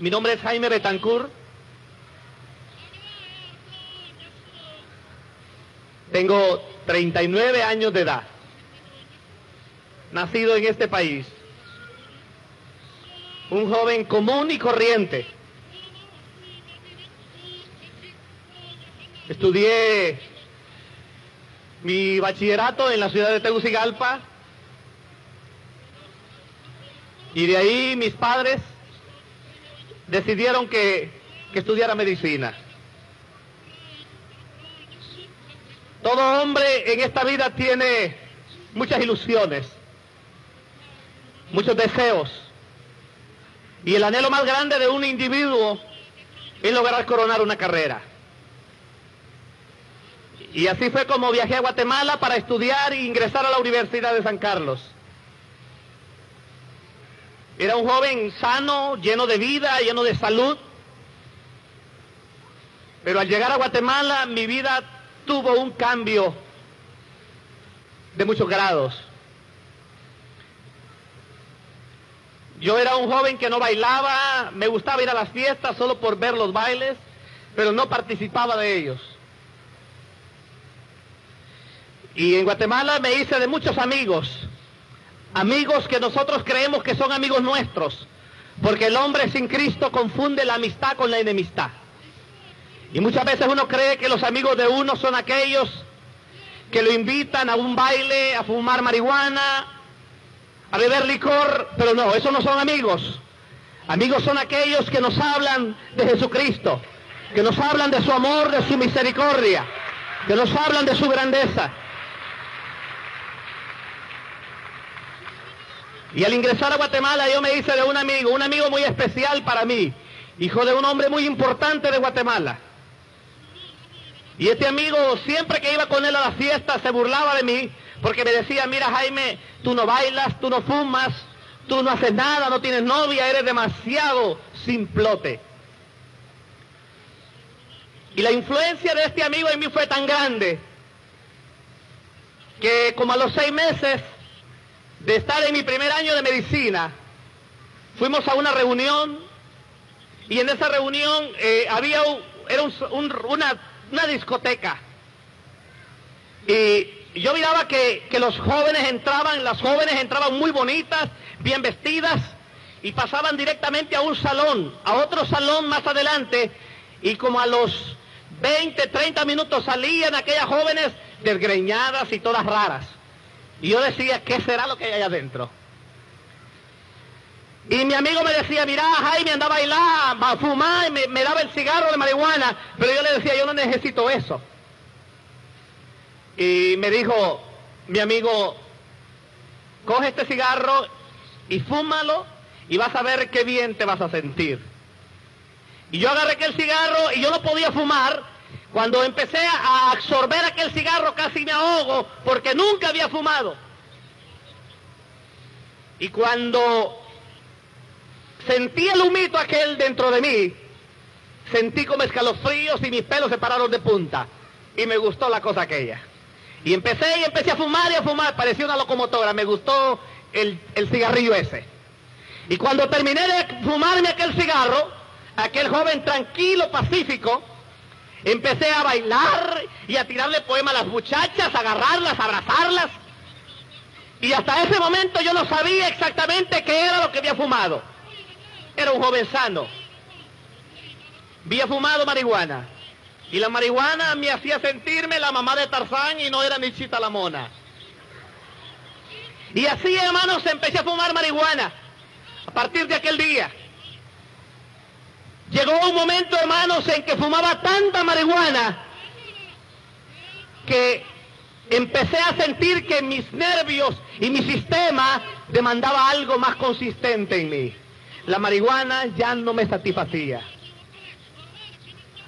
Mi nombre es Jaime Betancourt. Tengo 39 años de edad. Nacido en este país. Un joven común y corriente. Estudié mi bachillerato en la ciudad de Tegucigalpa y de ahí mis padres decidieron que, que estudiara medicina. Todo hombre en esta vida tiene muchas ilusiones, muchos deseos. Y el anhelo más grande de un individuo es lograr coronar una carrera. Y así fue como viajé a Guatemala para estudiar e ingresar a la Universidad de San Carlos. Era un joven sano, lleno de vida, lleno de salud. Pero al llegar a Guatemala mi vida tuvo un cambio de muchos grados. Yo era un joven que no bailaba, me gustaba ir a las fiestas solo por ver los bailes, pero no participaba de ellos. Y en Guatemala me hice de muchos amigos, amigos que nosotros creemos que son amigos nuestros, porque el hombre sin Cristo confunde la amistad con la enemistad. Y muchas veces uno cree que los amigos de uno son aquellos que lo invitan a un baile, a fumar marihuana, a beber licor, pero no, esos no son amigos. Amigos son aquellos que nos hablan de Jesucristo, que nos hablan de su amor, de su misericordia, que nos hablan de su grandeza. Y al ingresar a Guatemala yo me hice de un amigo, un amigo muy especial para mí, hijo de un hombre muy importante de Guatemala. Y este amigo, siempre que iba con él a la fiesta, se burlaba de mí, porque me decía, mira Jaime, tú no bailas, tú no fumas, tú no haces nada, no tienes novia, eres demasiado simplote. Y la influencia de este amigo en mí fue tan grande, que como a los seis meses de estar en mi primer año de medicina, fuimos a una reunión y en esa reunión eh, había era un, un, una, una, discoteca. Y yo miraba que, que los jóvenes entraban, las jóvenes entraban muy bonitas, bien vestidas, y pasaban directamente a un salón, a otro salón más adelante, y como a los 20, 30 minutos salían aquellas jóvenes desgreñadas y todas raras. Y yo decía, ¿qué será lo que hay allá adentro? Y mi amigo me decía, mira, Jaime, anda a bailar, a fumar, y me, me, daba el cigarro de marihuana, pero yo le decía, yo no necesito eso. Y me dijo, mi amigo, coge este cigarro y fúmalo y vas a ver qué bien te vas a sentir. Y yo agarré aquel cigarro y yo no podía fumar. Cuando empecé a absorber aquel cigarro casi me ahogo porque nunca había fumado. Y cuando sentí el humito aquel dentro de mí, sentí como escalofríos y mis pelos se pararon de punta. Y me gustó la cosa aquella. Y empecé y empecé a fumar y a fumar, parecía una locomotora, me gustó el, el cigarrillo ese. Y cuando terminé de fumarme aquel cigarro, aquel joven tranquilo, pacífico, empecé a bailar y a tirarle poema a las muchachas, a agarrarlas, a abrazarlas. Y hasta ese momento yo no sabía exactamente qué era lo que había fumado. Era un joven sano. Había fumado marihuana. Y la marihuana me hacía sentirme la mamá de Tarzán y no era ni Chita la mona. Y así, hermanos, empecé a fumar marihuana. A partir de aquel día. Llegó un momento, hermanos, en que fumaba tanta marihuana que empecé a sentir que mis nervios y mi sistema demandaba algo más consistente en mí. La marihuana ya no me satisfacía.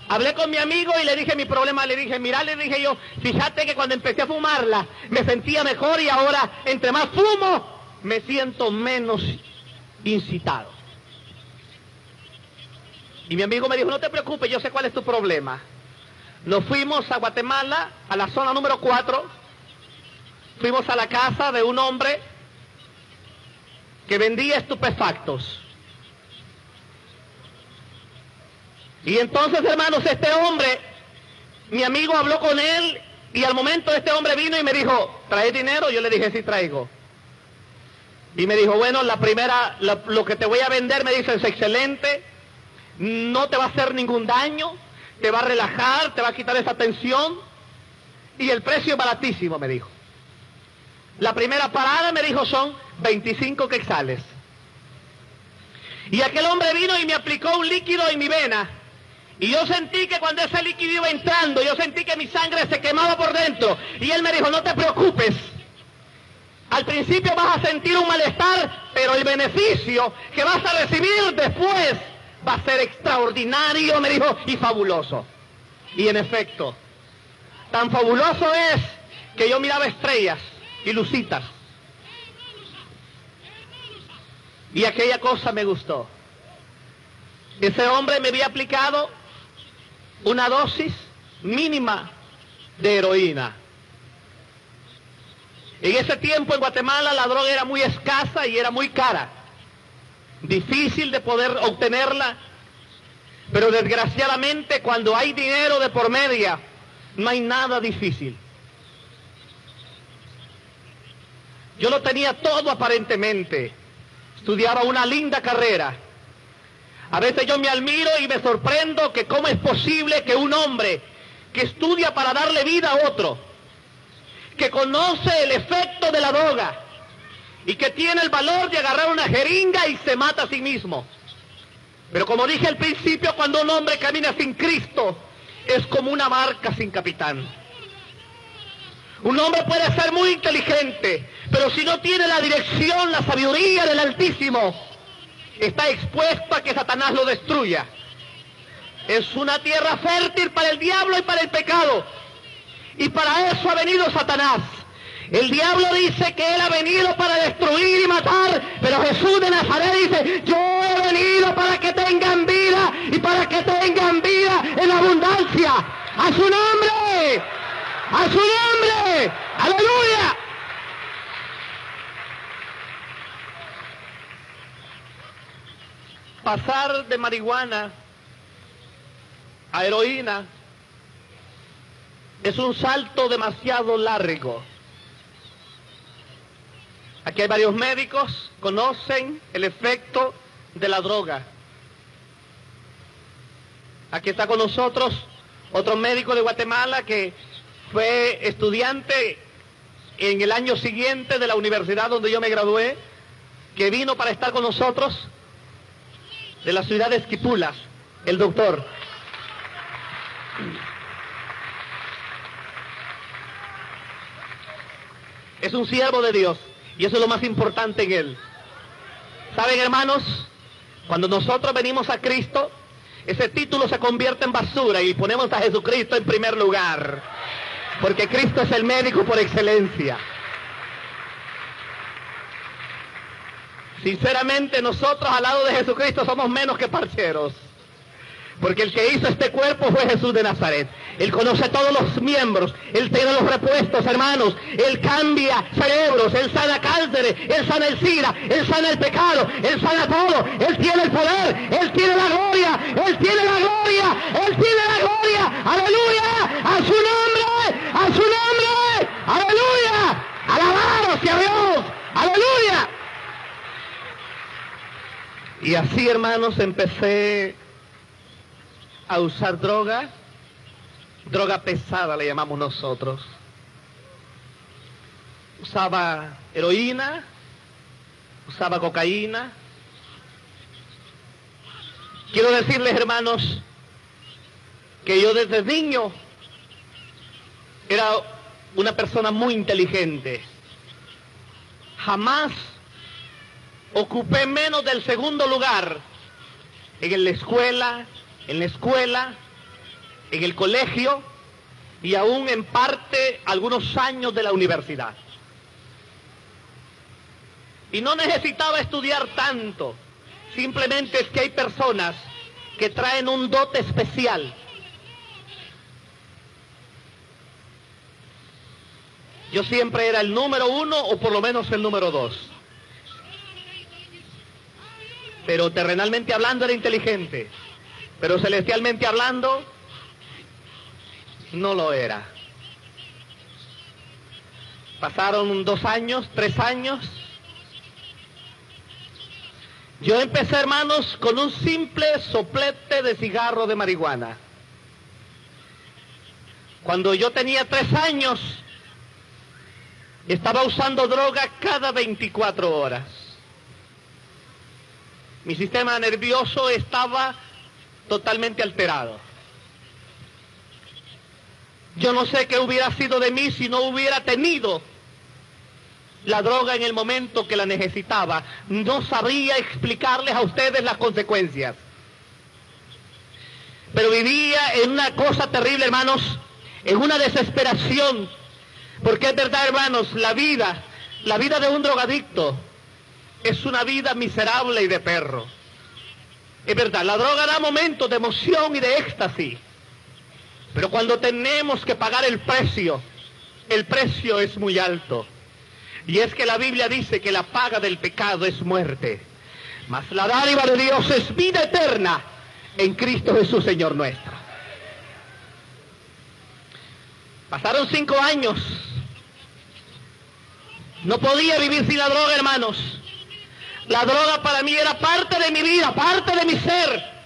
Hablé con mi amigo y le dije mi problema, le dije, mira, le dije yo, fíjate que cuando empecé a fumarla me sentía mejor y ahora entre más fumo me siento menos incitado. Y mi amigo me dijo, no te preocupes, yo sé cuál es tu problema. Nos fuimos a Guatemala, a la zona número 4, fuimos a la casa de un hombre que vendía estupefactos. Y entonces, hermanos, este hombre, mi amigo habló con él y al momento este hombre vino y me dijo, ¿traes dinero? Yo le dije, sí traigo. Y me dijo, bueno, la primera, lo, lo que te voy a vender, me dice, es excelente, no te va a hacer ningún daño, te va a relajar, te va a quitar esa tensión y el precio es baratísimo, me dijo. La primera parada, me dijo, son 25 quexales. Y aquel hombre vino y me aplicó un líquido en mi vena. Y yo sentí que cuando ese líquido iba entrando, yo sentí que mi sangre se quemaba por dentro. Y él me dijo, no te preocupes. Al principio vas a sentir un malestar, pero el beneficio que vas a recibir después va a ser extraordinario, me dijo, y fabuloso. Y en efecto, tan fabuloso es que yo miraba estrellas y lucitas. Y aquella cosa me gustó. Ese hombre me había aplicado una dosis mínima de heroína. En ese tiempo en Guatemala la droga era muy escasa y era muy cara. Difícil de poder obtenerla. Pero desgraciadamente cuando hay dinero de por media, no hay nada difícil. Yo lo tenía todo aparentemente. Estudiaba una linda carrera. A veces yo me admiro y me sorprendo que cómo es posible que un hombre que estudia para darle vida a otro, que conoce el efecto de la droga y que tiene el valor de agarrar una jeringa y se mata a sí mismo. Pero como dije al principio, cuando un hombre camina sin Cristo, es como una barca sin capitán. Un hombre puede ser muy inteligente, pero si no tiene la dirección, la sabiduría del Altísimo, está expuesto a que Satanás lo destruya. Es una tierra fértil para el diablo y para el pecado. Y para eso ha venido Satanás. El diablo dice que él ha venido para destruir y matar, pero Jesús de Nazaret dice, yo he venido para que tengan vida y para que tengan vida en abundancia. A su nombre, a su nombre, aleluya. Pasar de marihuana a heroína es un salto demasiado largo. Aquí hay varios médicos, conocen el efecto de la droga. Aquí está con nosotros otro médico de Guatemala que fue estudiante en el año siguiente de la universidad donde yo me gradué, que vino para estar con nosotros de la ciudad de Esquipulas, el doctor. Es un siervo de Dios y eso es lo más importante en él. ¿Saben, hermanos? Cuando nosotros venimos a Cristo, ese título se convierte en basura y ponemos a Jesucristo en primer lugar. Porque Cristo es el médico por excelencia. Sinceramente, nosotros al lado de Jesucristo somos menos que parcheros. Porque el que hizo este cuerpo fue Jesús de Nazaret. Él conoce todos los miembros. Él tiene los repuestos, hermanos. Él cambia cerebros. Él sana cánceres. Él sana el SIDA. Él sana el pecado. Él sana todo. Él tiene el poder. Él tiene la gloria. Él tiene la gloria. Él tiene la gloria. Aleluya. A su nombre. A su nombre. Aleluya. Alabados a Dios. Aleluya. Y así, hermanos, empecé a usar droga, droga pesada le llamamos nosotros. Usaba heroína, usaba cocaína. Quiero decirles, hermanos, que yo desde niño era una persona muy inteligente. Jamás ocupé menos del segundo lugar en la escuela, en la escuela, en el colegio y aún en parte algunos años de la universidad. Y no necesitaba estudiar tanto, simplemente es que hay personas que traen un dote especial. Yo siempre era el número uno o por lo menos el número dos. Pero terrenalmente hablando era inteligente. Pero celestialmente hablando, no lo era. Pasaron dos años, tres años. Yo empecé, hermanos, con un simple soplete de cigarro de marihuana. Cuando yo tenía tres años, estaba usando droga cada 24 horas. Mi sistema nervioso estaba totalmente alterado. Yo no sé qué hubiera sido de mí si no hubiera tenido la droga en el momento que la necesitaba. No sabría explicarles a ustedes las consecuencias. Pero vivía en una cosa terrible, hermanos, en una desesperación. Porque es verdad, hermanos, la vida, la vida de un drogadicto es una vida miserable y de perro. Es verdad, la droga da momentos de emoción y de éxtasis. Pero cuando tenemos que pagar el precio, el precio es muy alto. Y es que la Biblia dice que la paga del pecado es muerte. Mas la dádiva de Dios es vida eterna en Cristo Jesús, Señor nuestro. Pasaron cinco años. No podía vivir sin la droga, hermanos. La droga para mí era parte de mi vida, parte de mi ser.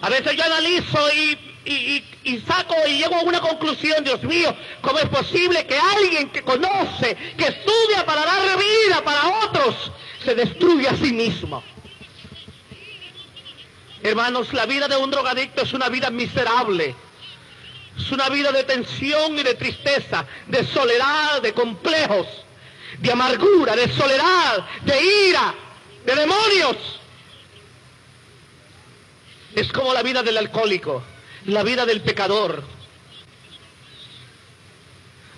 A veces yo analizo y, saco y llego a una conclusión, Dios mío, ¿cómo es posible que alguien que conoce, que estudia para dar vida para otros, se destruya a sí mismo? Hermanos, la vida de un drogadicto es una vida miserable. Es una vida de tensión y de tristeza, de soledad, de complejos de amargura, de soledad, de ira, de demonios. Es como la vida del alcohólico, la vida del pecador.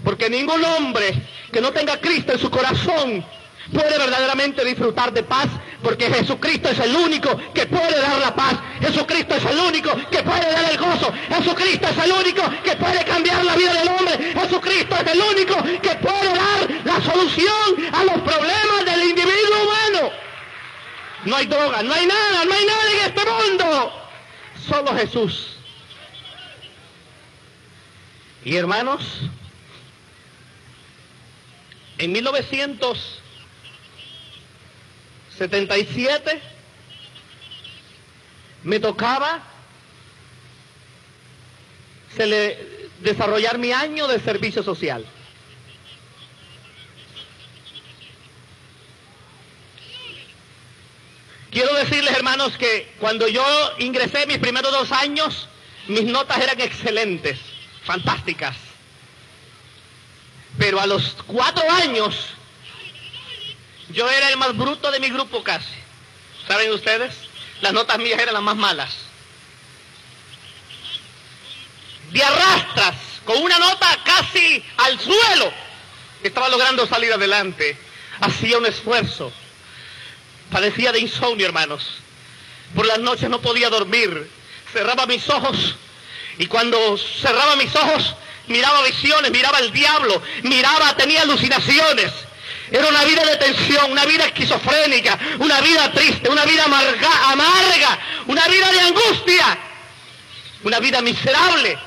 Porque ningún hombre que no tenga Cristo en su corazón puede verdaderamente disfrutar de paz, porque Jesucristo es el único que puede dar la paz. Jesucristo es el único que puede dar el gozo. Jesucristo es el único que puede cambiar la vida del hombre. Jesucristo es el único que puede dar la solución a los problemas del individuo humano. No hay droga, no hay nada, no hay nada en este mundo. Solo Jesús. Y hermanos, en 1900 77 me tocaba desarrollar mi año de servicio social. Quiero decirles, hermanos, que cuando yo ingresé mis primeros dos años, mis notas eran excelentes, fantásticas. Pero a los cuatro años yo era el más bruto de mi grupo casi. ¿Saben ustedes? Las notas mías eran las más malas. De arrastras, con una nota casi al suelo, estaba logrando salir adelante. Hacía un esfuerzo. Padecía de insomnio, hermanos. Por las noches no podía dormir. Cerraba mis ojos. Y cuando cerraba mis ojos, miraba visiones, miraba el diablo, miraba, tenía alucinaciones. Era una vida de tensión, una vida esquizofrénica, una vida triste, una vida amarga, amarga, una vida de angustia, una vida miserable.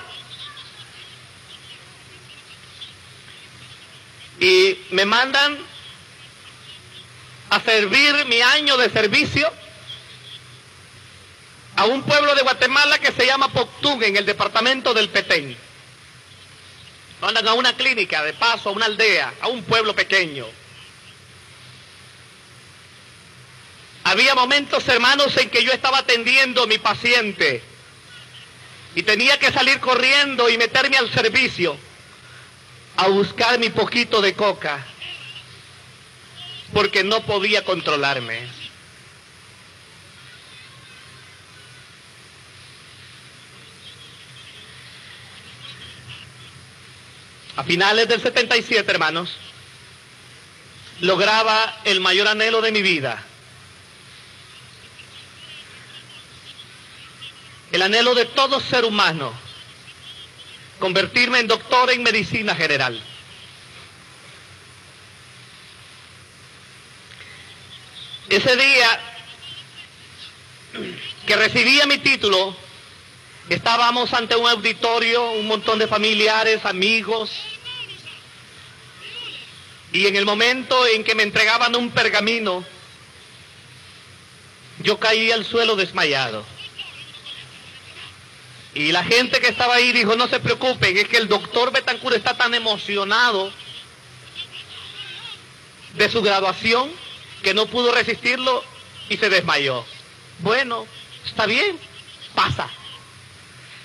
Y me mandan a servir mi año de servicio a un pueblo de Guatemala que se llama Poctún, en el departamento del Petén. Mandan a una clínica, de paso, a una aldea, a un pueblo pequeño. Había momentos, hermanos, en que yo estaba atendiendo a mi paciente y tenía que salir corriendo y meterme al servicio a buscar mi poquito de coca porque no podía controlarme. A finales del 77, hermanos, lograba el mayor anhelo de mi vida el anhelo de todo ser humano, convertirme en doctor en medicina general. Ese día que recibía mi título, estábamos ante un auditorio, un montón de familiares, amigos, y en el momento en que me entregaban un pergamino, yo caí al suelo desmayado. Y la gente que estaba ahí dijo, no se preocupen, es que el doctor Betancourt está tan emocionado de su graduación que no pudo resistirlo y se desmayó. Bueno, está bien, pasa.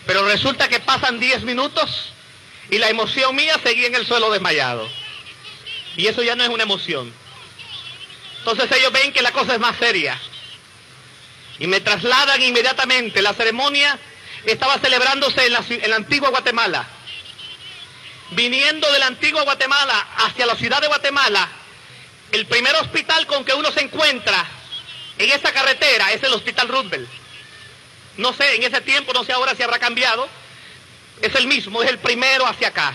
Pero resulta que pasan 10 minutos y la emoción mía seguía en el suelo desmayado. Y eso ya no es una emoción. Entonces ellos ven que la cosa es más seria. Y me trasladan inmediatamente. La ceremonia estaba celebrándose en la, antigua Guatemala. Viniendo de la antigua Guatemala hacia la ciudad de Guatemala, el primer hospital con que uno se encuentra en esa carretera es el Hospital Roosevelt. No sé, en ese tiempo, no sé ahora si habrá cambiado. Es el mismo, es el primero hacia acá.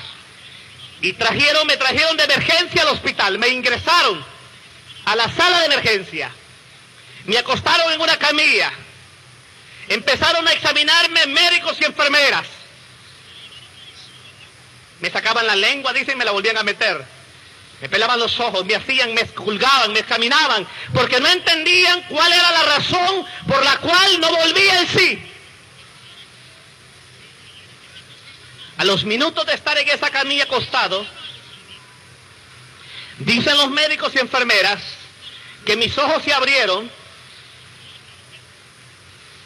Y trajeron, me trajeron de emergencia al hospital, me ingresaron a la sala de emergencia, me acostaron en una camilla, empezaron a examinarme médicos y enfermeras. Me sacaban la lengua, dicen, me la volvían a meter. Me pelaban los ojos, me hacían, me esculgaban, me examinaban, porque no entendían cuál era la razón por la cual no volvía en sí. A los minutos de estar en esa camilla acostado, dicen los médicos y enfermeras que mis ojos se abrieron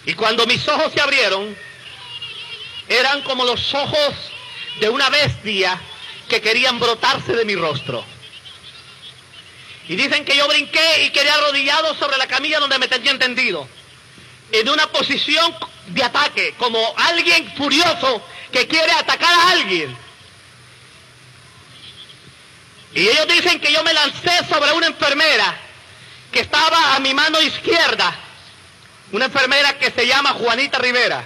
y cuando mis ojos se abrieron eran como los ojos de una bestia que querían brotarse de mi rostro. Y dicen que yo brinqué y quedé arrodillado sobre la camilla donde me tenía entendido. En una posición de ataque, como alguien furioso que quiere atacar a alguien. Y ellos dicen que yo me lancé sobre una enfermera que estaba a mi mano izquierda. Una enfermera que se llama Juanita Rivera.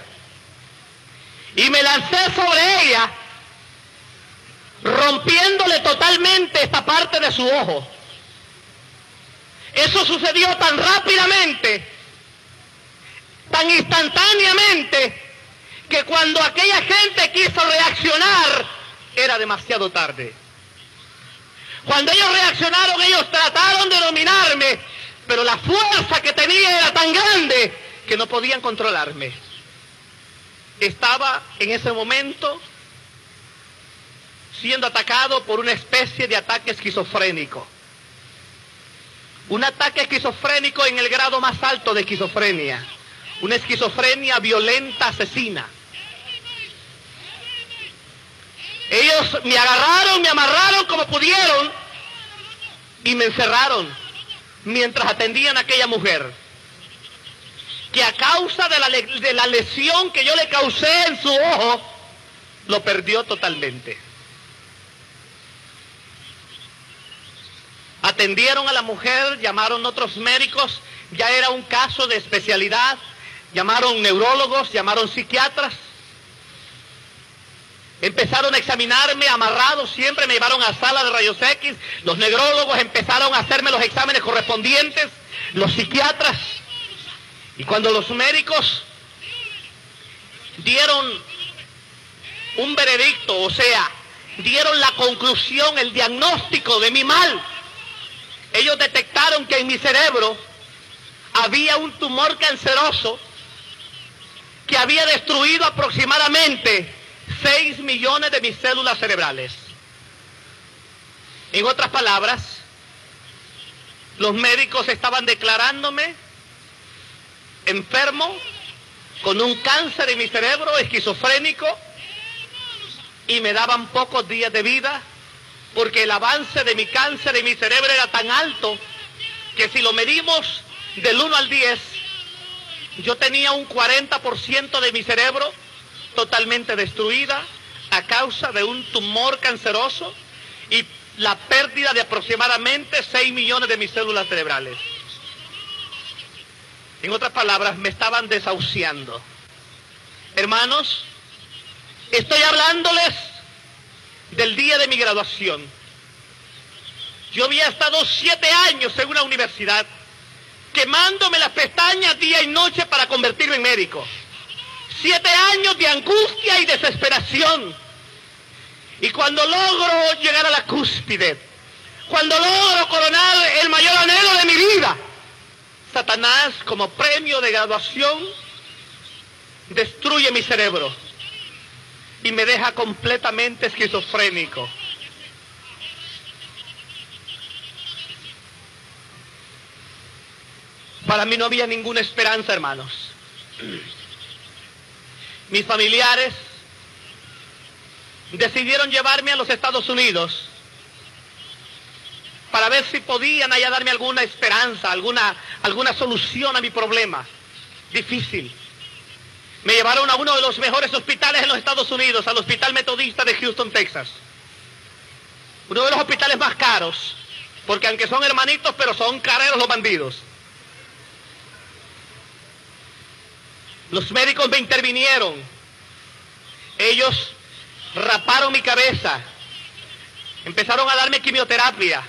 Y me lancé sobre ella, rompiéndole totalmente esta parte de su ojo. Eso sucedió tan rápidamente, tan instantáneamente, que cuando aquella gente quiso reaccionar, era demasiado tarde. Cuando ellos reaccionaron, ellos trataron de dominarme, pero la fuerza que tenía era tan grande que no podían controlarme. Estaba en ese momento siendo atacado por una especie de ataque esquizofrénico. Un ataque esquizofrénico en el grado más alto de esquizofrenia. Una esquizofrenia violenta, asesina. Ellos me agarraron, me amarraron como pudieron y me encerraron mientras atendían a aquella mujer. Que a causa de la, de la lesión que yo le causé en su ojo, lo perdió totalmente. Atendieron a la mujer, llamaron otros médicos, ya era un caso de especialidad, llamaron neurólogos, llamaron psiquiatras. Empezaron a examinarme amarrado, siempre me llevaron a sala de rayos X, los neurólogos empezaron a hacerme los exámenes correspondientes, los psiquiatras. Y cuando los médicos dieron un veredicto, o sea, dieron la conclusión, el diagnóstico de mi mal, ellos detectaron que en mi cerebro había un tumor canceroso que había destruido aproximadamente 6 millones de mis células cerebrales. En otras palabras, los médicos estaban declarándome enfermo con un cáncer en mi cerebro, esquizofrénico, y me daban pocos días de vida porque el avance de mi cáncer en mi cerebro era tan alto que si lo medimos del 1 al 10, yo tenía un 40% de mi cerebro totalmente destruida a causa de un tumor canceroso y la pérdida de aproximadamente 6 millones de mis células cerebrales. En otras palabras, me estaban desahuciando. Hermanos, estoy hablándoles del día de mi graduación. Yo había estado siete años en una universidad quemándome las pestañas día y noche para convertirme en médico. Siete años de angustia y desesperación. Y cuando logro llegar a la cúspide, cuando logro coronar el mayor anhelo de mi vida, Satanás como premio de graduación destruye mi cerebro y me deja completamente esquizofrénico. Para mí no había ninguna esperanza, hermanos. Mis familiares decidieron llevarme a los Estados Unidos para ver si podían allá darme alguna esperanza, alguna, alguna solución a mi problema. Difícil. Me llevaron a uno de los mejores hospitales en los Estados Unidos, al Hospital Metodista de Houston, Texas. Uno de los hospitales más caros, porque aunque son hermanitos, pero son careros los bandidos. Los médicos me intervinieron. Ellos raparon mi cabeza. Empezaron a darme quimioterapia.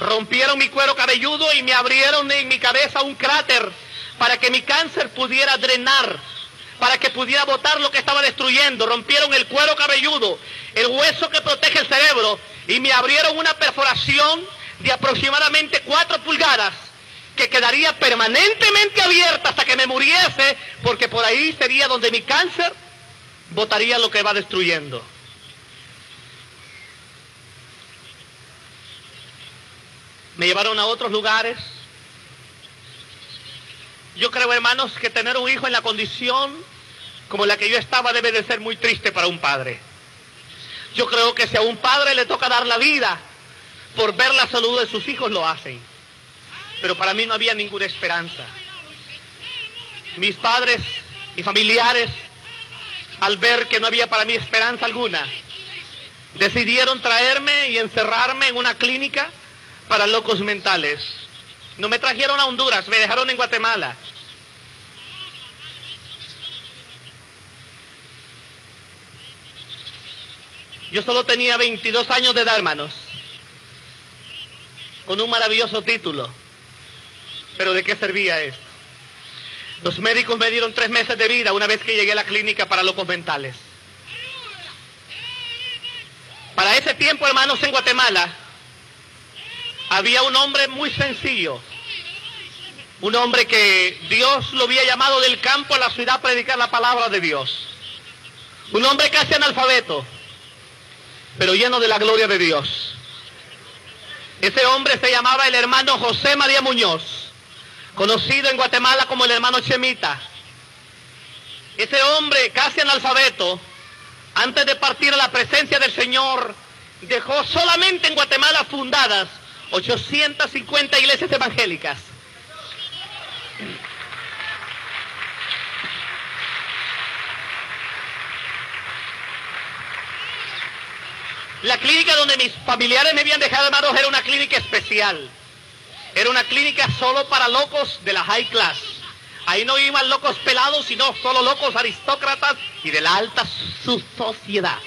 Rompieron mi cuero cabelludo y me abrieron en mi cabeza un cráter para que mi cáncer pudiera drenar, para que pudiera botar lo que estaba destruyendo. Rompieron el cuero cabelludo, el hueso que protege el cerebro y me abrieron una perforación de aproximadamente cuatro pulgadas que quedaría permanentemente abierta hasta que me muriese, porque por ahí sería donde mi cáncer botaría lo que va destruyendo. Me llevaron a otros lugares. Yo creo, hermanos, que tener un hijo en la condición como la que yo estaba debe de ser muy triste para un padre. Yo creo que si a un padre le toca dar la vida por ver la salud de sus hijos, lo hacen pero para mí no había ninguna esperanza. Mis padres y familiares, al ver que no había para mí esperanza alguna, decidieron traerme y encerrarme en una clínica para locos mentales. No me trajeron a Honduras, me dejaron en Guatemala. Yo solo tenía 22 años de edad, hermanos, con un maravilloso título. Pero ¿de qué servía esto? Los médicos me dieron tres meses de vida una vez que llegué a la clínica para locos mentales. Para ese tiempo, hermanos, en Guatemala, había un hombre muy sencillo. Un hombre que Dios lo había llamado del campo a la ciudad a predicar la palabra de Dios. Un hombre casi analfabeto, pero lleno de la gloria de Dios. Ese hombre se llamaba el hermano José María Muñoz conocido en Guatemala como el hermano Chemita. Ese hombre casi analfabeto, antes de partir a la presencia del Señor, dejó solamente en Guatemala fundadas 850 iglesias evangélicas. La clínica donde mis familiares me habían dejado, hermanos, era una clínica especial. Era una clínica solo para locos de la high class. Ahí no iban locos pelados, sino solo locos aristócratas y de la alta sociedad.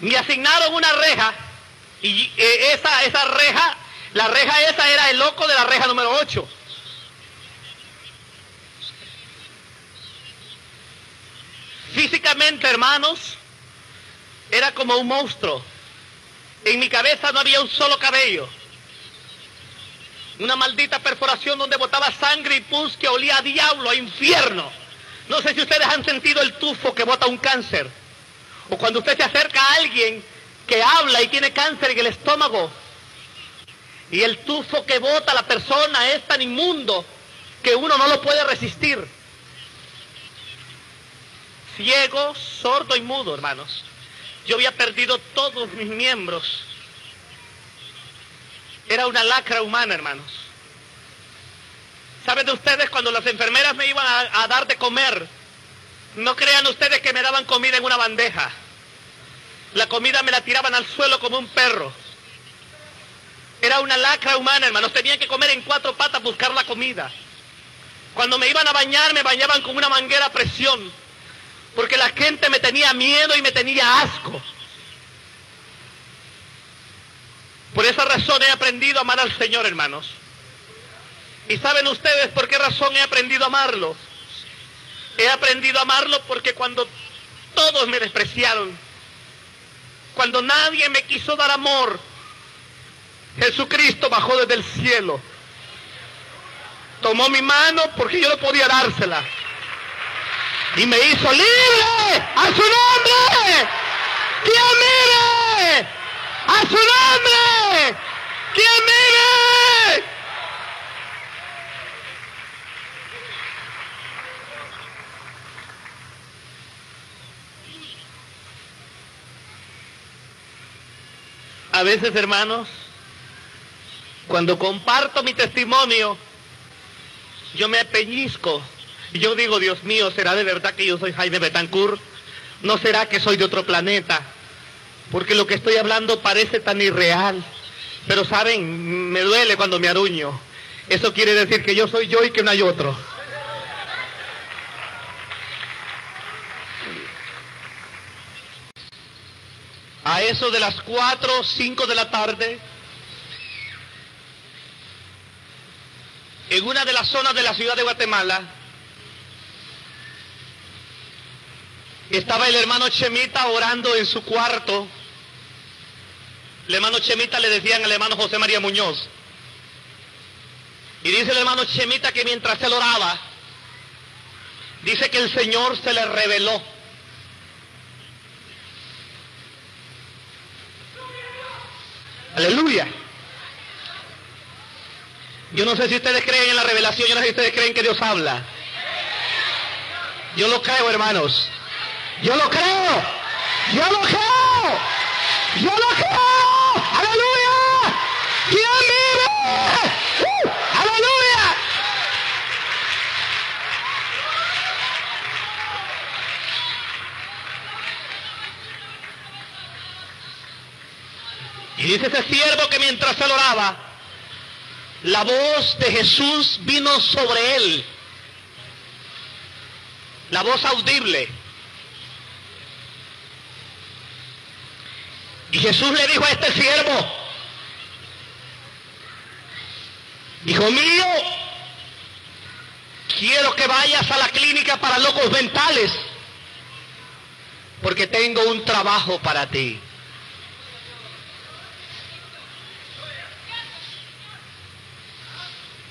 Me asignaron una reja y eh, esa, esa reja, la reja esa era el loco de la reja número 8. Físicamente, hermanos, era como un monstruo. En mi cabeza no había un solo cabello. Una maldita perforación donde botaba sangre y pus que olía a diablo, a infierno. No sé si ustedes han sentido el tufo que bota un cáncer. O cuando usted se acerca a alguien que habla y tiene cáncer en el estómago. Y el tufo que bota la persona es tan inmundo que uno no lo puede resistir. Ciego, sordo y mudo, hermanos. Yo había perdido todos mis miembros. Era una lacra humana, hermanos. ¿Saben de ustedes cuando las enfermeras me iban a, dar de comer? No crean ustedes que me daban comida en una bandeja. La comida me la tiraban al suelo como un perro. Era una lacra humana, hermanos. Tenían que comer en cuatro patas buscar la comida. Cuando me iban a bañar, me bañaban con una manguera a presión porque la gente me tenía miedo y me tenía asco. Por esa razón he aprendido a amar al Señor, hermanos. ¿Y saben ustedes por qué razón he aprendido a amarlo? He aprendido a amarlo porque cuando todos me despreciaron, cuando nadie me quiso dar amor, Jesucristo bajó desde el cielo, tomó mi mano porque yo no podía dársela y me hizo libre a su nombre. ¡Quien mire! ¡A su nombre! ¡Quien mire! A veces, hermanos, cuando comparto mi testimonio, yo me peñisco y yo digo, Dios mío, ¿será de verdad que yo soy Jaime Betancourt? ¿No será que soy de otro planeta? Porque lo que estoy hablando parece tan irreal. Pero saben, me duele cuando me aruño. Eso quiere decir que yo soy yo y que no hay otro. A eso de las 4 o 5 de la tarde, en una de las zonas de la ciudad de Guatemala, Estaba el hermano Chemita orando en su cuarto. El hermano Chemita le decían al hermano José María Muñoz. Y dice el hermano Chemita que mientras él oraba, dice que el Señor se le reveló. Aleluya. Yo no sé si ustedes creen en la revelación, yo no sé si ustedes creen que Dios habla. Yo lo creo, hermanos. Yo lo creo. Yo lo creo. Yo lo creo. Aleluya. ¿Quién vive? Uh, aleluya. Y dice ese siervo que mientras él oraba, la voz de Jesús vino sobre él. La voz audible. Y Jesús le dijo a este siervo, hijo mío, quiero que vayas a la clínica para locos mentales, porque tengo un trabajo para ti.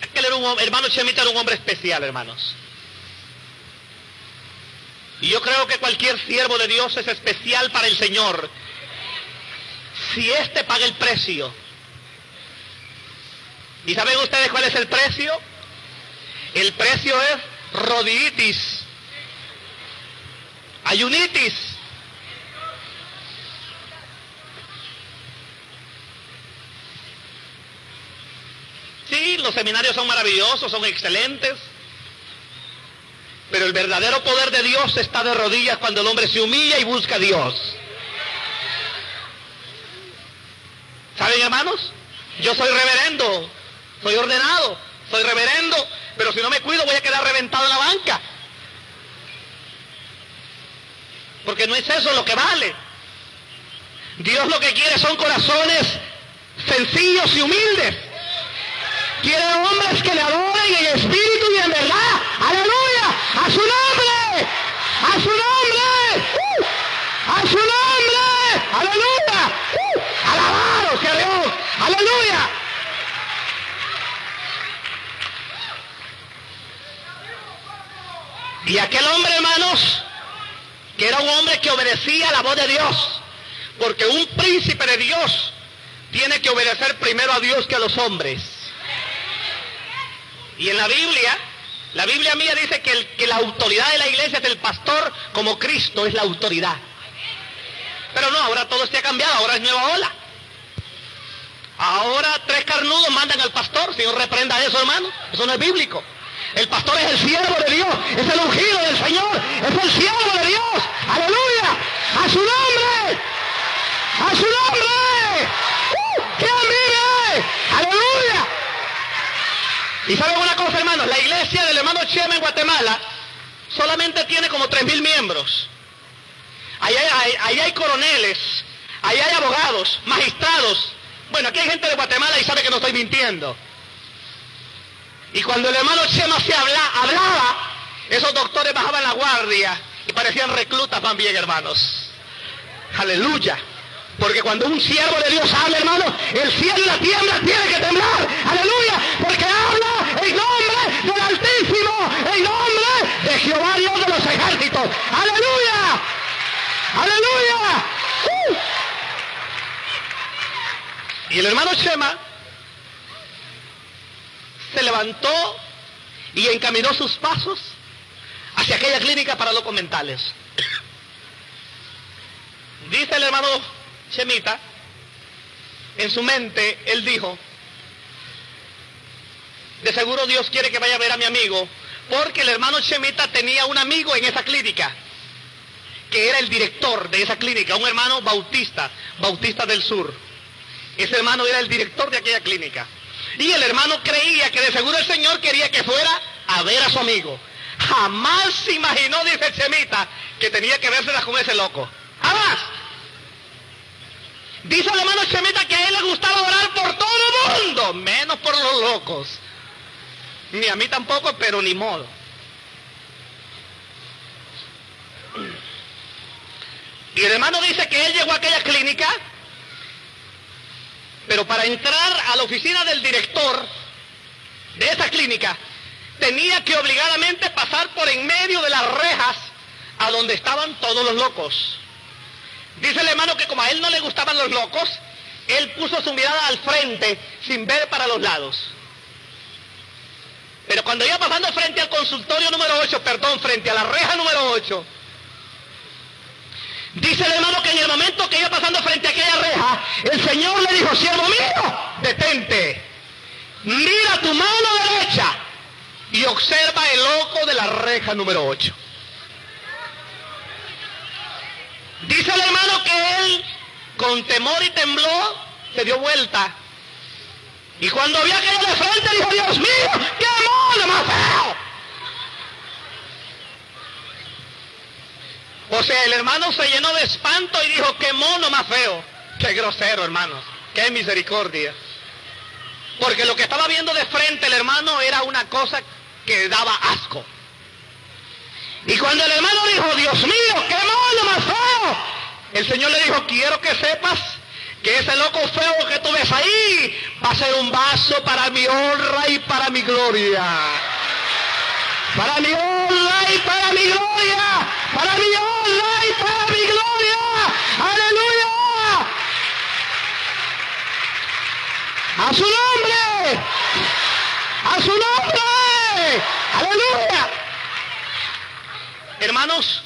Aquel era un hermano Chemita era un hombre especial, hermanos. Y yo creo que cualquier siervo de Dios es especial para el Señor si éste paga el precio. ¿Y saben ustedes cuál es el precio? El precio es roditis, ayunitis. Sí, los seminarios son maravillosos, son excelentes, pero el verdadero poder de Dios está de rodillas cuando el hombre se humilla y busca a Dios. ¿Saben, hermanos? Yo soy reverendo, soy ordenado, soy reverendo, pero si no me cuido voy a quedar reventado en la banca. Porque no es eso lo que vale. Dios lo que quiere son corazones sencillos y humildes. Quiere hombres que le adoren en espíritu y en verdad. Aleluya. A su nombre. A su nombre. Uh, a su nombre. Aleluya. Aleluya. Y aquel hombre, hermanos, que era un hombre que obedecía la voz de Dios, porque un príncipe de Dios tiene que obedecer primero a Dios que a los hombres. Y en la Biblia, la Biblia mía dice que, que la autoridad de la iglesia es el pastor como Cristo es la autoridad. Pero no, ahora todo se ha cambiado, ahora es nueva ola. Ahora tres carnudos mandan al pastor. Señor, reprenda eso, hermano. Eso no es bíblico. El pastor es el siervo de Dios, es el ungido del Señor, es el siervo de Dios. Aleluya. A su nombre. A su nombre. ¡Uh! ¡Qué vive! Aleluya. Y saben una cosa, hermanos, la iglesia del hermano Chema en Guatemala solamente tiene como tres mil miembros. Ahí hay, hay coroneles, ahí hay abogados, magistrados, bueno, aquí hay gente de Guatemala y sabe que no estoy mintiendo. Y cuando el hermano Chema se hablaba, esos doctores bajaban la guardia y parecían reclutas también, hermanos. Aleluya. Porque cuando un siervo de Dios habla, hermano, el cielo y la tierra tienen que temblar. Aleluya. Porque habla en nombre del Altísimo, en nombre de Jehová Dios de los ejércitos. Aleluya. Aleluya. Uh. Y el hermano Shema se levantó y encaminó sus pasos hacia aquella clínica para locos mentales. Dice el hermano Chemita, en su mente, él dijo, de seguro Dios quiere que vaya a ver a mi amigo, porque el hermano Chemita tenía un amigo en esa clínica, que era el director de esa clínica, un hermano bautista, bautista del sur. Ese hermano era el director de aquella clínica. Y el hermano creía que de seguro el Señor quería que fuera a ver a su amigo. Jamás se imaginó, dice Chemita, que tenía que verse con ese loco. Jamás. Dice el hermano Chemita que a él le gustaba orar por todo el mundo, menos por los locos. Ni a mí tampoco, pero ni modo. Y el hermano dice que él llegó a aquella clínica, pero para entrar a la oficina del director de esa clínica, tenía que obligadamente pasar por en medio de las rejas a donde estaban todos los locos. Dice el hermano que como a él no le gustaban los locos, él puso su mirada al frente sin ver para los lados. Pero cuando iba pasando frente al consultorio número 8, perdón, frente a la reja número 8, dice el hermano que en el momento que iba pasando frente a aquella reja, el Señor le dijo, siervo mío, detente, mira tu mano derecha y observa el ojo de la reja número 8. Dice el hermano que él, con temor y temblor, se dio vuelta. Y cuando vio aquello de frente, dijo, Dios mío, qué mono más feo. O sea, el hermano se llenó de espanto y dijo, qué mono más feo. Qué grosero, hermanos. Qué misericordia. Porque lo que estaba viendo de frente el hermano era una cosa que daba asco. Y cuando el hermano dijo, Dios mío, qué mono más feo, el Señor le dijo, quiero que sepas que ese loco feo que tú ves ahí va a ser un vaso para mi honra y para mi gloria. Para mi honra para mi gloria. Para mi honra y para mi gloria. Aleluya. A su nombre. A su nombre. Aleluya. Hermanos,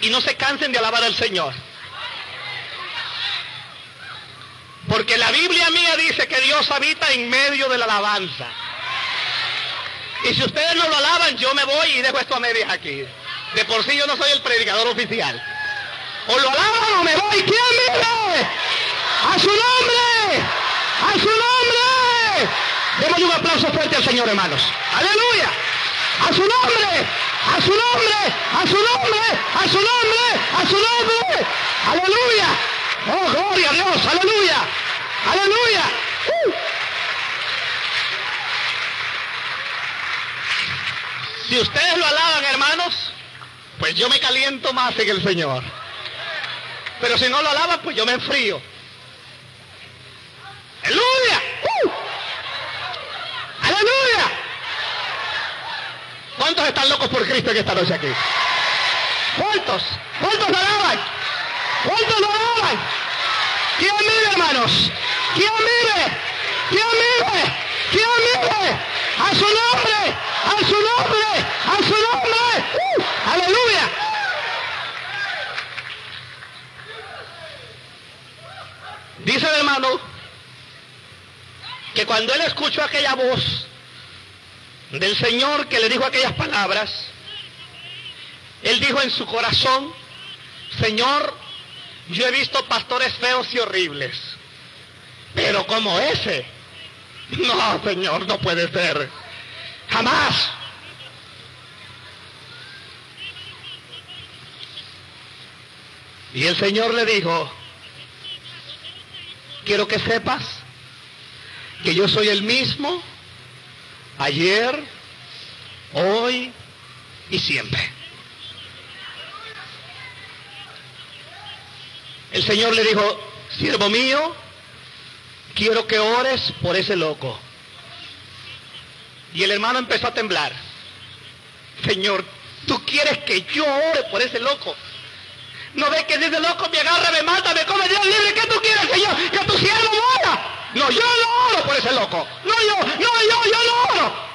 y no se cansen de alabar al Señor. Porque la Biblia mía dice que Dios habita en medio de la alabanza. Y si ustedes no lo alaban, yo me voy y dejo esto a medias aquí. De por sí yo no soy el predicador oficial. O lo alaban o me voy. ¿Quién vive? A su nombre. A su nombre. Démosle un aplauso fuerte al Señor, hermanos. Aleluya. A su nombre. A su nombre. A su nombre. A su nombre. A su nombre. Aleluya. Oh, gloria a Dios. Aleluya. Aleluya. Uh. Si ustedes lo alaban, hermanos, pues yo me caliento más en el Señor. Pero si no lo alaban, pues yo me enfrío. Aleluya. Uh. Aleluya. ¿Cuántos están locos por Cristo en esta noche aquí? ¿Cuántos? ¿Cuántos lo alaban? ¿Cuántos lo alaban? ¿Quién vive, hermanos? ¿Quién vive? ¿Quién vive? ¿Quién vive? A su nombre, a su nombre, a su nombre. ¡Uh! Aleluya. Dice el hermano que cuando él escuchó aquella voz del Señor que le dijo aquellas palabras, él dijo en su corazón, Señor, yo he visto pastores feos y horribles, pero como ese, no, Señor, no puede ser, jamás. Y el Señor le dijo, quiero que sepas que yo soy el mismo ayer, hoy y siempre. El Señor le dijo, siervo mío, quiero que ores por ese loco. Y el hermano empezó a temblar. Señor, tú quieres que yo ore por ese loco. No ves que ese loco me agarra, me mata, me come Dios libre. ¿Qué tú quieres, Señor? Que tu siervo muera. No, yo no oro por ese loco. No, yo, no, yo, yo no oro.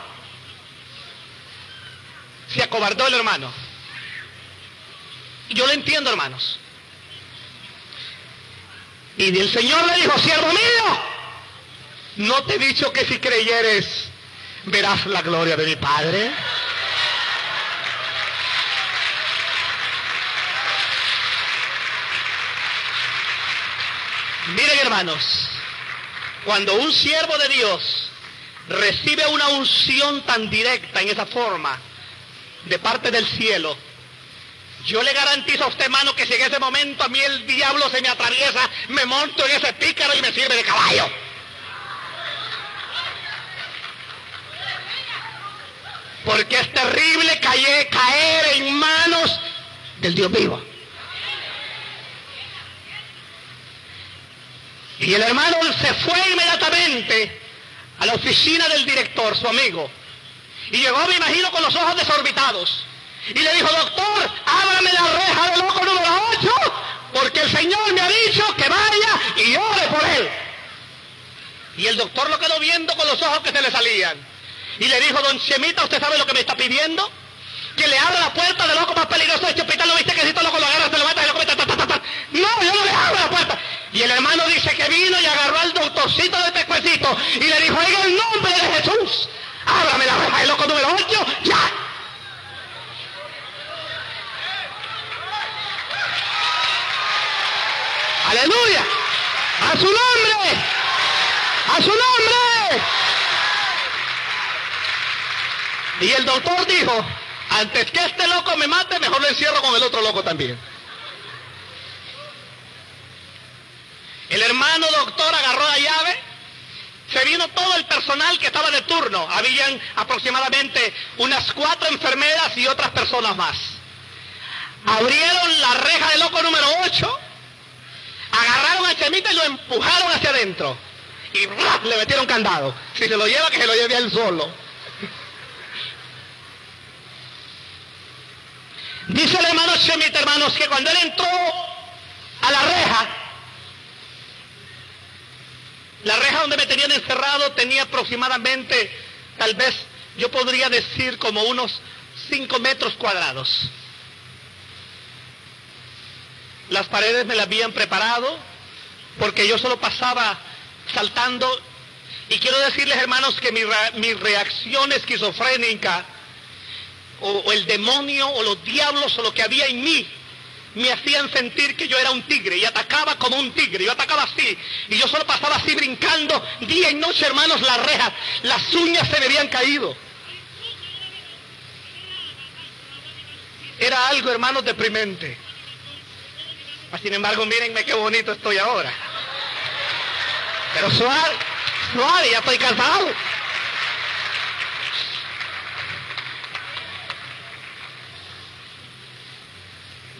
Se acobardó el hermano. Yo lo entiendo, hermanos. Y el Señor le dijo, siervo mío, no te he dicho que si creyeres verás la gloria de mi Padre. Miren hermanos, cuando un siervo de Dios recibe una unción tan directa en esa forma de parte del cielo, yo le garantizo a usted, hermano, que si en ese momento a mí el diablo se me atraviesa, me monto en ese pícaro y me sirve de caballo. Porque es terrible caer, caer en manos del Dios vivo. Y el hermano se fue inmediatamente a la oficina del director, su amigo. Y llegó, me imagino, con los ojos desorbitados. Y le dijo, doctor, ábrame la reja del loco número 8, porque el Señor me ha dicho que vaya y ore por él. Y el doctor lo quedó viendo con los ojos que se le salían. Y le dijo, don Chemita, ¿usted sabe lo que me está pidiendo? Que le abra la puerta del loco más peligroso de este hospital. ¿Lo viste que si todo loco lo agarra, se levanta y lo comete? No, yo no le abro la puerta. Y el hermano dice que vino y agarró al doctorcito de pescuecito y le dijo, en el nombre de Jesús, ábrame la reja del loco número 8, ya. Aleluya. A su nombre. A su nombre. Y el doctor dijo, antes que este loco me mate, mejor lo encierro con el otro loco también. El hermano doctor agarró la llave, se vino todo el personal que estaba de turno. Habían aproximadamente unas cuatro enfermeras y otras personas más. Abrieron la reja del loco número 8, agarraron a Chemita y lo empujaron hacia adentro. Y le metieron candado. Si se lo lleva, que se lo lleve él solo. Dice el hermano Chemita, hermanos, que cuando él entró a la reja, la reja donde me tenían encerrado tenía aproximadamente, tal vez yo podría decir como unos 5 metros cuadrados. Las paredes me las habían preparado porque yo solo pasaba saltando. Y quiero decirles, hermanos, que mi, mi reacción esquizofrénica o, el demonio o los diablos o lo que había en mí me hacían sentir que yo era un tigre y atacaba como un tigre. Yo atacaba así y yo solo pasaba así brincando día y noche, hermanos, las rejas. Las uñas se me habían caído. Era algo, hermanos, deprimente. Sin embargo, mírenme qué bonito estoy ahora. Pero suave, suave, ya estoy cansado.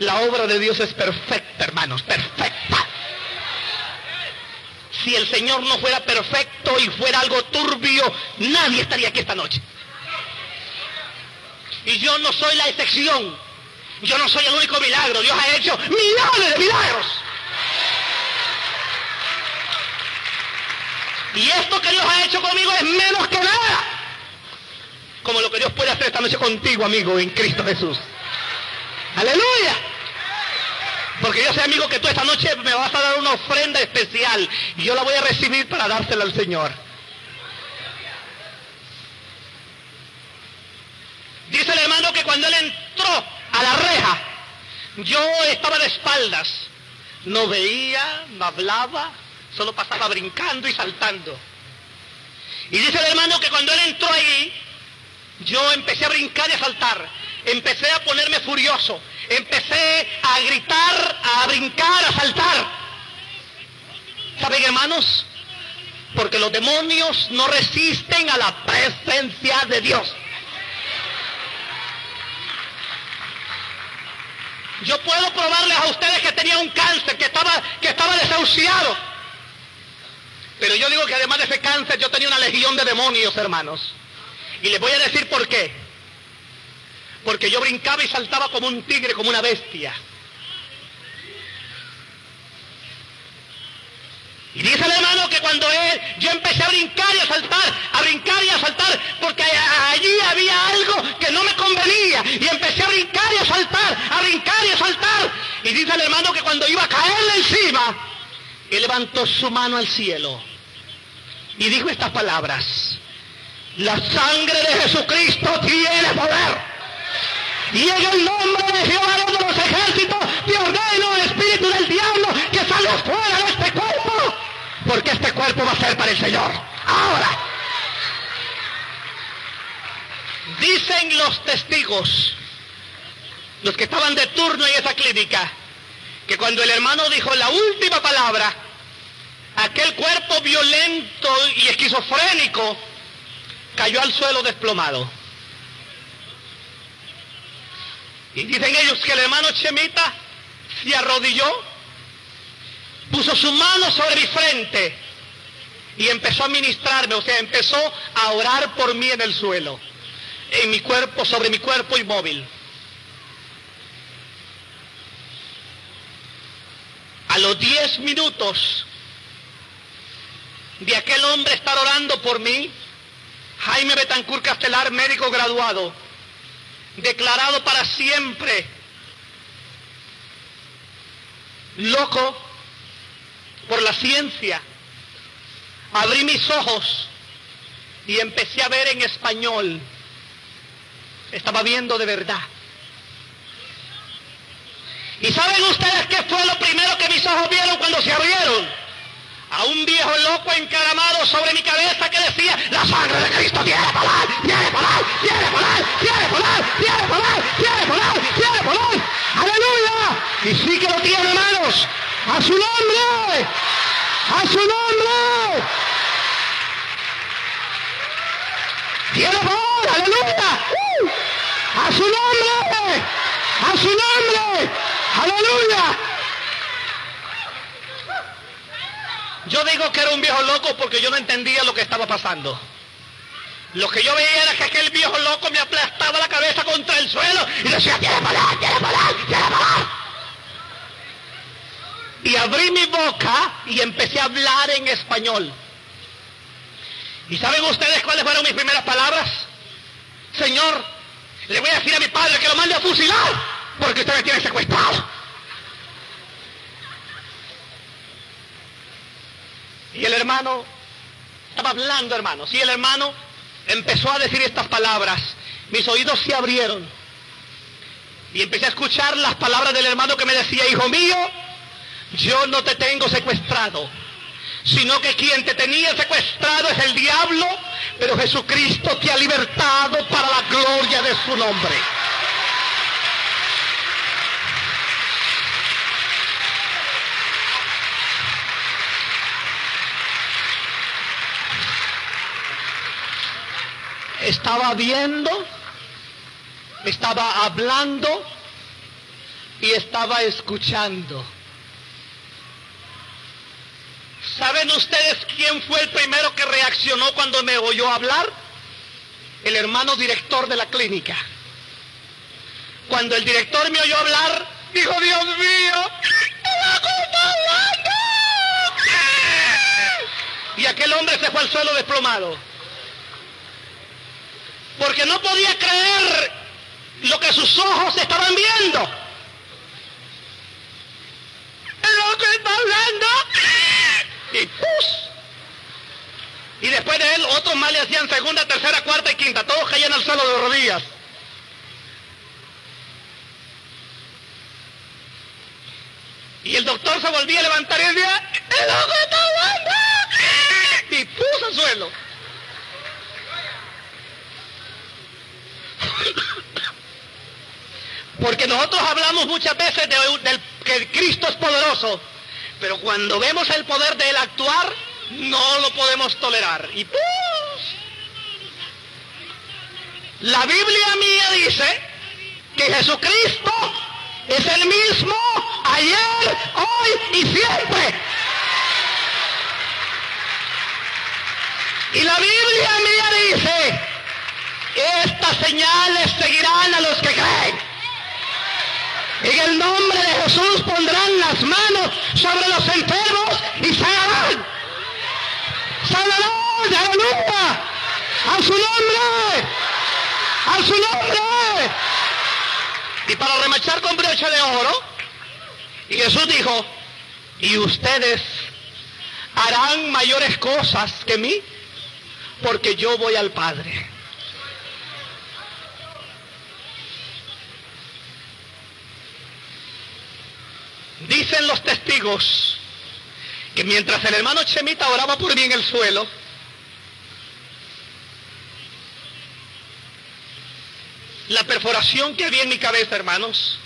La obra de Dios es perfecta, hermanos, perfecta. Si el Señor no fuera perfecto y fuera algo turbio, nadie estaría aquí esta noche. Y yo no soy la excepción. Yo no soy el único milagro. Dios ha hecho millones de milagros. Y esto que Dios ha hecho conmigo es menos que nada. Como lo que Dios puede hacer esta noche contigo, amigo, en Cristo Jesús. Aleluya. Porque yo sé, amigo, que tú esta noche me vas a dar una ofrenda especial. Y yo la voy a recibir para dársela al Señor. Dice el hermano que cuando él entró a la reja, yo estaba de espaldas. No veía, no hablaba, solo pasaba brincando y saltando. Y dice el hermano que cuando él entró ahí, yo empecé a brincar y a saltar. Empecé a ponerme furioso. Empecé a gritar, a brincar, a saltar. ¿Saben, hermanos? Porque los demonios no resisten a la presencia de Dios. Yo puedo probarles a ustedes que tenía un cáncer, que estaba, que estaba desahuciado. Pero yo digo que además de ese cáncer yo tenía una legión de demonios, hermanos. Y les voy a decir por qué. Porque yo brincaba y saltaba como un tigre, como una bestia. Y dice el hermano que cuando él, yo empecé a brincar y a saltar, a brincar y a saltar, porque allí había algo que no me convenía. Y empecé a brincar y a saltar, a brincar y a saltar. Y dice el hermano que cuando iba a caerle encima, él levantó su mano al cielo y dijo estas palabras. La sangre de Jesucristo tiene poder. Y en el nombre de Jehová de los ejércitos, te ordeno, espíritu del diablo, que salga fuera de este cuerpo. Porque este cuerpo va a ser para el Señor. Ahora. Dicen los testigos, los que estaban de turno en esa clínica, que cuando el hermano dijo la última palabra, aquel cuerpo violento y esquizofrénico cayó al suelo desplomado. Y dicen ellos que el hermano Chemita se arrodilló, puso su mano sobre mi frente y empezó a ministrarme, o sea, empezó a orar por mí en el suelo, en mi cuerpo, sobre mi cuerpo inmóvil. A los diez minutos de aquel hombre estar orando por mí, Jaime Betancur Castelar, médico graduado, declarado para siempre loco por la ciencia. Abrí mis ojos y empecé a ver en español. Estaba viendo de verdad. ¿Y saben ustedes qué fue lo primero que mis ojos vieron cuando se abrieron? A un viejo loco encaramado sobre mi cabeza que decía, la sangre de Cristo tiene poder, tiene poder, tiene poder, tiene poder, tiene poder, tiene poder, tiene poder. Aleluya. Y sí que lo tiene, hermanos. A su nombre. A su nombre. Tiene poder, aleluya. A su nombre. A su nombre. Aleluya. Yo digo que era un viejo loco porque yo no entendía lo que estaba pasando. Lo que yo veía era que aquel viejo loco me aplastaba la cabeza contra el suelo y decía, ¡Quiere volar, quiere volar, quiere volar! Y abrí mi boca y empecé a hablar en español. ¿Y saben ustedes cuáles fueron mis primeras palabras? Señor, le voy a decir a mi padre que lo mande a fusilar porque usted me tiene secuestrado. Y el hermano estaba hablando, hermanos, y el hermano empezó a decir estas palabras. Mis oídos se abrieron. Y empecé a escuchar las palabras del hermano que me decía, hijo mío, yo no te tengo secuestrado, sino que quien te tenía secuestrado es el diablo, pero Jesucristo te ha libertado para la gloria de su nombre. Estaba viendo, estaba hablando y estaba escuchando. ¿Saben ustedes quién fue el primero que reaccionó cuando me oyó hablar? El hermano director de la clínica. Cuando el director me oyó hablar, dijo, Dios mío, y aquel hombre se fue al suelo desplomado porque no podía creer lo que sus ojos estaban viendo. Lo que está hablando. Y ¡pus! Y después de él, otros más le hacían segunda, tercera, cuarta y quinta. Todos caían al suelo de rodillas. Y el doctor se volvía a levantar y decía, ¡El ojo está hablando! Y puso al suelo. Porque nosotros hablamos muchas veces de, que Cristo es poderoso, pero cuando vemos el poder de Él actuar, No lo podemos tolerar. Y la Biblia mía dice que Jesucristo es el mismo ayer, hoy y siempre. Y la Biblia mía dice, estas señales seguirán a los que creen. En el nombre de Jesús pondrán las manos sobre los enfermos y sanarán. Sanarán, aleluya. A su nombre. A su nombre. Y para remachar con broche de oro, Jesús dijo, y ustedes harán mayores cosas que mí, porque yo voy al Padre. Dicen los testigos que mientras el hermano Chemita oraba por mí en el suelo, la perforación que había en mi cabeza, hermanos,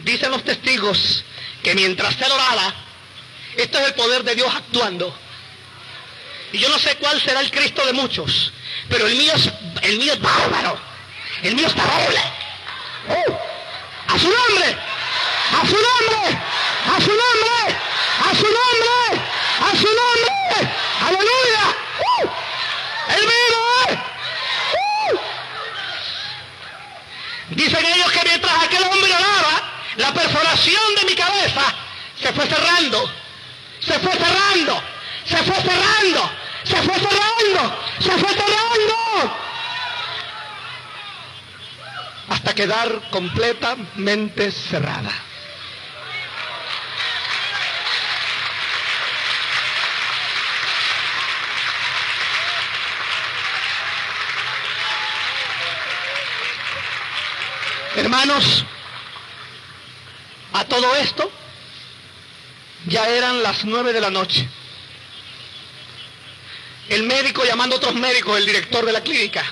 dicen los testigos que mientras él oraba, esto es el poder de Dios actuando. Y yo no sé cuál será el Cristo de muchos, pero el mío es, el mío es bárbaro, el mío es terrible. ¡Oh! a su nombre a su nombre, a su nombre, a su nombre, a su nombre. Aleluya. ¡Uh! El vivo. ¡Uh! Dicen ellos que mientras aquel hombre oraba, la perforación de mi cabeza se fue cerrando, se fue cerrando, se fue cerrando, se fue cerrando, se fue cerrando. Hasta quedar completamente cerrada. Hermanos, a todo esto ya eran las nueve de la noche. El médico llamando a otros médicos, el director de la clínica,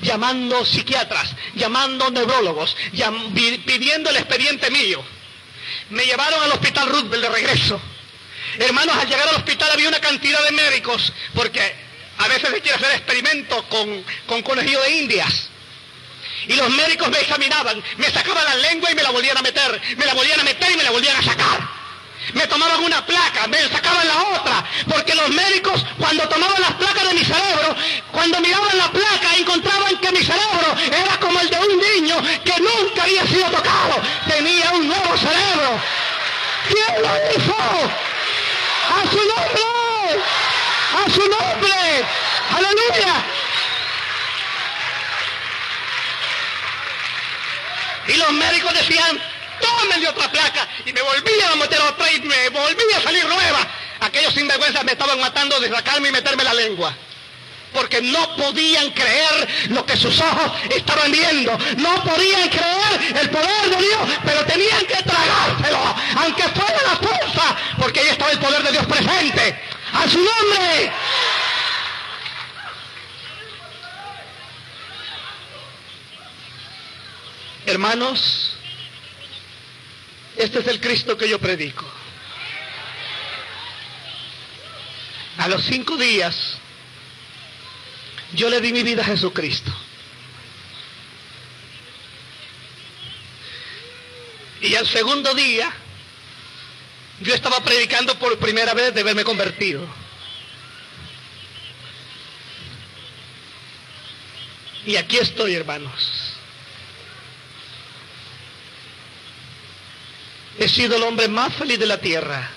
llamando psiquiatras, llamando neurólogos, pidiendo el expediente mío. Me llevaron al hospital Roosevelt de regreso. Hermanos, al llegar al hospital había una cantidad de médicos, porque a veces se quiere hacer experimentos con, con conejillo de indias. Y los médicos me examinaban, me sacaban la lengua y me la volvían a meter, me la volvían a meter y me la volvían a sacar. Me tomaban una placa, me sacaban la otra, porque los médicos cuando tomaban las placas de mi cerebro, cuando miraban la placa encontraban que mi cerebro era como el de un niño que nunca había sido tocado, tenía un nuevo cerebro. ¿Quién lo hizo? A su nombre, a su nombre, aleluya. Y los médicos decían, tómenle otra placa. Y me volvían a meter otra y me volvía a salir nueva. Aquellos sinvergüenzas me estaban matando de sacarme y meterme la lengua. Porque no podían creer lo que sus ojos estaban viendo. No podían creer el poder de Dios, pero tenían que tragárselo, aunque fuera la fuerza, porque ahí estaba el poder de Dios presente. A su nombre. Hermanos, este es el Cristo que yo predico. A los cinco días, yo le di mi vida a Jesucristo. Y al segundo día, yo estaba predicando por primera vez de verme convertido. Y aquí estoy, hermanos. He sido el hombre más feliz de la tierra.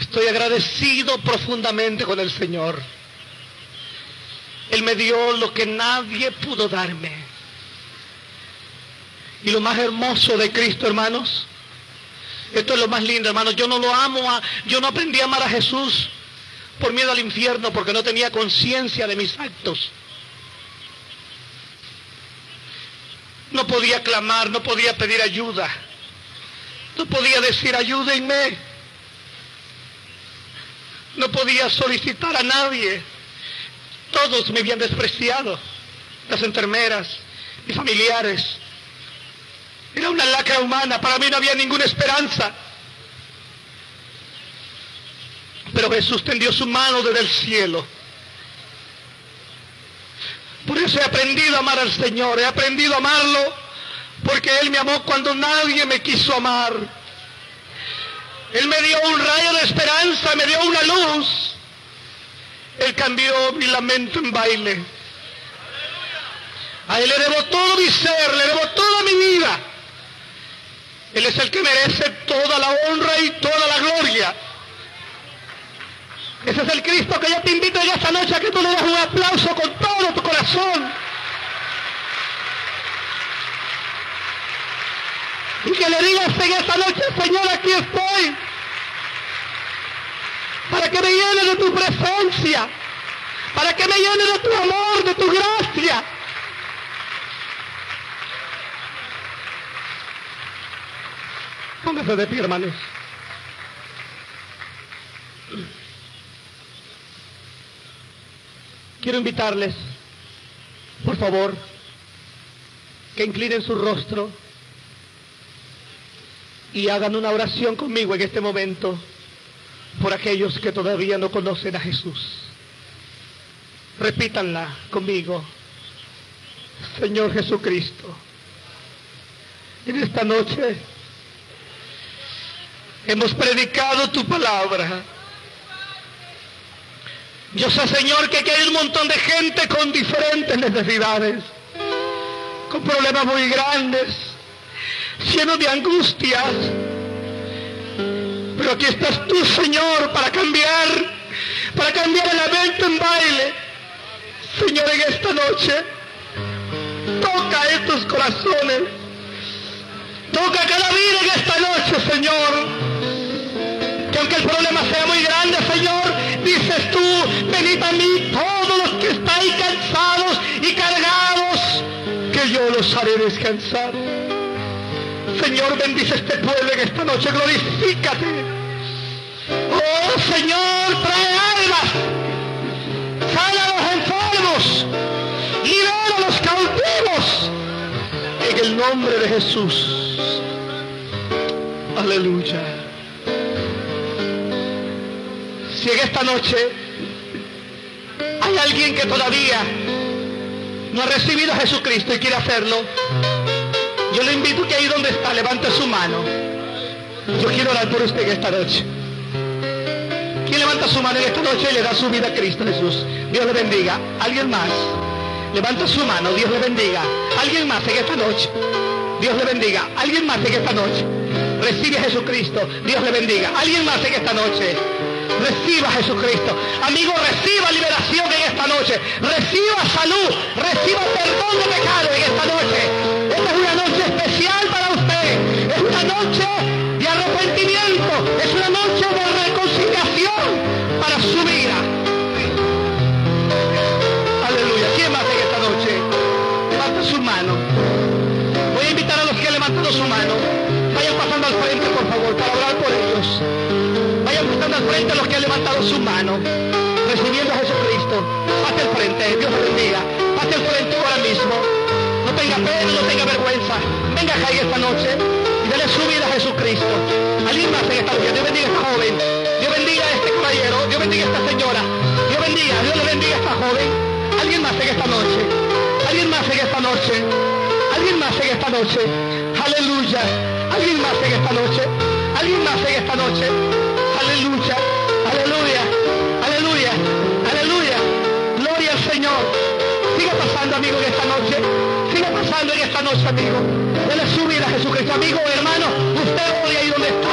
Estoy agradecido profundamente con el Señor. Él me dio lo que nadie pudo darme. Y lo más hermoso de Cristo, hermanos, esto es lo más lindo, hermanos. Yo no lo amo, yo no aprendí a amar a Jesús por miedo al infierno, porque no tenía conciencia de mis actos. No podía clamar, no podía pedir ayuda. No podía decir ayúdenme. No podía solicitar a nadie. Todos me habían despreciado. Las enfermeras, mis familiares. Era una lacra humana, para mí no había ninguna esperanza. Pero Jesús tendió su mano desde el cielo. Por eso he aprendido a amar al Señor, he aprendido a amarlo porque Él me amó cuando nadie me quiso amar. Él me dio un rayo de esperanza, me dio una luz. Él cambió mi lamento en baile. A Él le debo todo mi ser, le debo toda mi vida. Él es el que merece toda la honra y toda la gloria. Ese es el Cristo que yo te invito en esta noche a que tú le des un aplauso con todo tu corazón. Y que le digas en esta noche, Señor, aquí estoy. Para que me llene de tu presencia. Para que me llene de tu amor, de tu gracia. Póngase de pie, hermanos. Quiero invitarles, por favor, que inclinen su rostro y hagan una oración conmigo en este momento por aquellos que todavía no conocen a Jesús. Repítanla conmigo. Señor Jesucristo, en esta noche hemos predicado tu palabra. Yo sé, Señor, que aquí hay un montón de gente con diferentes necesidades, con problemas muy grandes, llenos de angustias. Pero aquí estás tú, Señor, para cambiar, para cambiar el evento en baile. Señor, en esta noche, toca estos corazones. Toca cada vida en esta noche, Señor. Que aunque el problema sea muy grande, Señor, dices tú, venid a mí todos los que estáis cansados y cargados, que yo los haré descansar. Señor, bendice este pueblo en esta noche, glorifícate. Oh Señor, trae almas, sana a los enfermos, libera a los cautivos, en el nombre de Jesús. Aleluya. Si en esta noche hay alguien que todavía no ha recibido a Jesucristo y quiere hacerlo, yo le invito que ahí donde está, levante su mano. Yo quiero orar por usted en esta noche. ¿Quién levanta su mano en esta noche y le da su vida a Cristo Jesús? Dios le bendiga. ¿Alguien más? Levanta su mano, Dios le bendiga. ¿Alguien más en esta noche? Dios le bendiga. ¿Alguien más en esta noche? Recibe a Jesucristo. Dios le bendiga. ¿Alguien más en esta noche? Reciba a Jesucristo. Amigo, reciba liberación en esta noche. Reciba salud. Reciba perdón de pecado en esta noche. Esta es una noche especial para usted. Es una noche de arrepentimiento. Es una noche de reconciliación para su vida. Aleluya. ¿Quién más en esta noche? Levanta su mano. Voy a invitar a los que han levantado su mano. Vayan pasando al frente, por favor, para orar por ellos. Frente a los que han levantado su mano, recibiendo a Jesucristo. Pase al frente, Dios le bendiga. Pase al frente ahora mismo. No tenga pena, no tenga vergüenza. Venga acá esta noche y dale su vida a Jesucristo. Más en esta noche. Dios bendiga a esta joven. Dios bendiga a este caballero. Dios bendiga a esta señora. Dios bendiga, Dios le bendiga a esta joven. Alguien más en esta noche. Alguien más en esta noche. Alguien más en esta noche. Aleluya. Alguien más en esta noche. Alguien más en esta noche. Aleluya. Aleluya. Aleluya. Aleluya. Gloria al Señor. Siga pasando, amigo, en esta noche. Siga pasando en esta noche, amigo. Dele su vida Jesucristo. Amigo, hermano, usted hoy ahí donde está.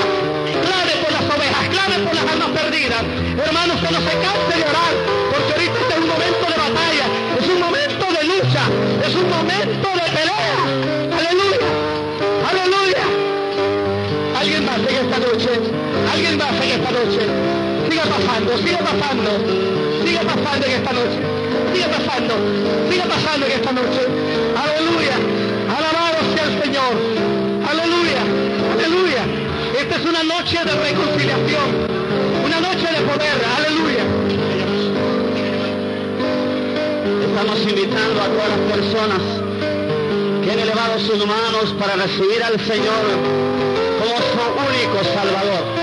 Clave por las ovejas, clave por las almas perdidas. Hermano, usted no se canse de orar, porque ahorita este es un momento de batalla, es un momento de lucha, es un momento de pelea. Aleluya. Alguien más en esta noche. Siga pasando, siga pasando. Siga pasando en esta noche. Siga pasando. Siga pasando en esta noche. Aleluya. Alabado sea el Señor. Aleluya. Aleluya. Esta es una noche de reconciliación. Una noche de poder. Aleluya. Estamos invitando a todas las personas que han elevado sus manos para recibir al Señor como su único Salvador.